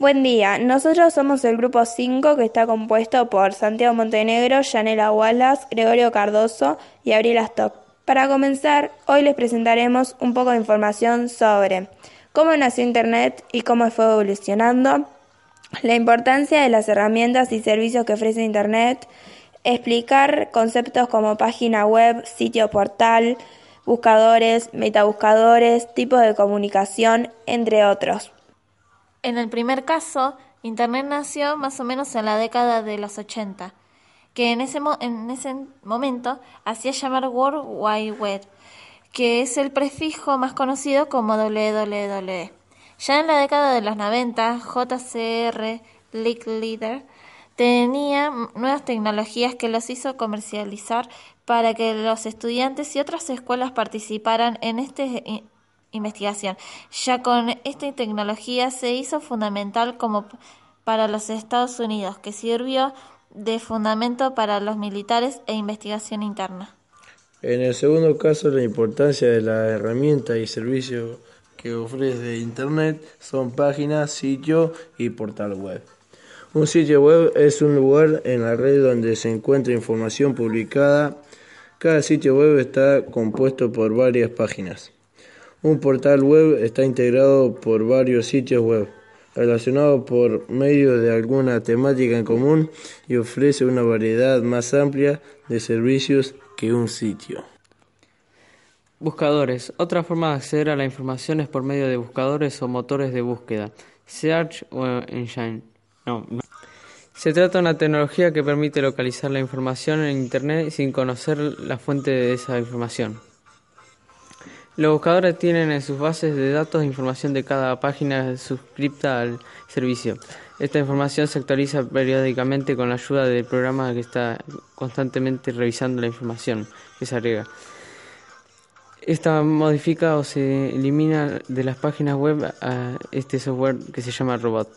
Buen día, nosotros somos el grupo 5 que está compuesto por Santiago Montenegro, Yanela Wallace, Gregorio Cardoso y Abril Stock. Para comenzar, hoy les presentaremos un poco de información sobre cómo nació Internet y cómo fue evolucionando, la importancia de las herramientas y servicios que ofrece Internet, explicar conceptos como página web, sitio portal, buscadores, metabuscadores, tipos de comunicación, entre otros. En el primer caso, Internet nació más o menos en la década de los 80, que en ese, en ese momento hacía llamar World Wide Web, que es el prefijo más conocido como www. Ya en la década de los 90, JCR League Leader tenía nuevas tecnologías que los hizo comercializar para que los estudiantes y otras escuelas participaran en este investigación. Ya con esta tecnología se hizo fundamental como para los Estados Unidos, que sirvió de fundamento para los militares e investigación interna. En el segundo caso, la importancia de las herramientas y servicios que ofrece Internet son páginas, sitio y portal web. Un sitio web es un lugar en la red donde se encuentra información publicada. Cada sitio web está compuesto por varias páginas. Un portal web está integrado por varios sitios web relacionados por medio de alguna temática en común y ofrece una variedad más amplia de servicios que un sitio. Buscadores. Otra forma de acceder a la información es por medio de buscadores o motores de búsqueda, Search o Engine. No. Se trata de una tecnología que permite localizar la información en Internet sin conocer la fuente de esa información. Los buscadores tienen en sus bases de datos información de cada página suscripta al servicio. Esta información se actualiza periódicamente con la ayuda del programa que está constantemente revisando la información que se agrega. Esta modifica o se elimina de las páginas web a este software que se llama Robot.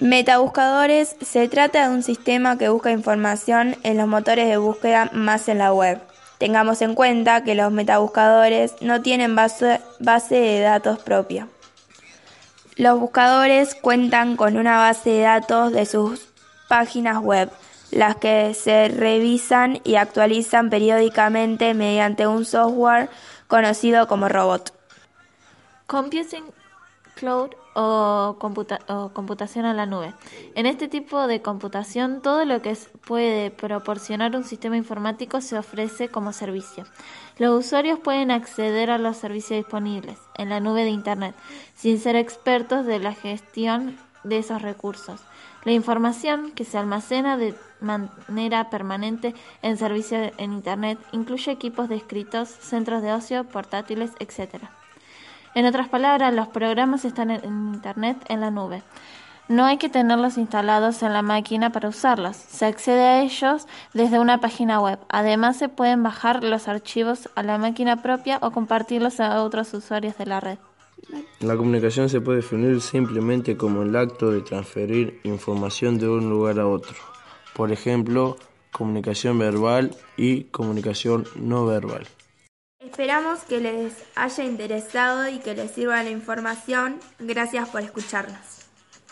Metabuscadores se trata de un sistema que busca información en los motores de búsqueda más en la web. Tengamos en cuenta que los metabuscadores no tienen base, base de datos propia. Los buscadores cuentan con una base de datos de sus páginas web, las que se revisan y actualizan periódicamente mediante un software conocido como robot. Cloud o, computación a la nube. En este tipo de computación, todo lo que puede proporcionar un sistema informático se ofrece como servicio. Los usuarios pueden acceder a los servicios disponibles en la nube de Internet sin ser expertos de la gestión de esos recursos. La información que se almacena de manera permanente en servicios en Internet incluye equipos de escritos, centros de ocio, portátiles, etc. En otras palabras, los programas están en Internet en la nube. No hay que tenerlos instalados en la máquina para usarlos. Se accede a ellos desde una página web. Además, se pueden bajar los archivos a la máquina propia o compartirlos a otros usuarios de la red. La comunicación se puede definir simplemente como el acto de transferir información de un lugar a otro. Por ejemplo, comunicación verbal y comunicación no verbal. Esperamos que les haya interesado y que les sirva la información. Gracias por escucharnos.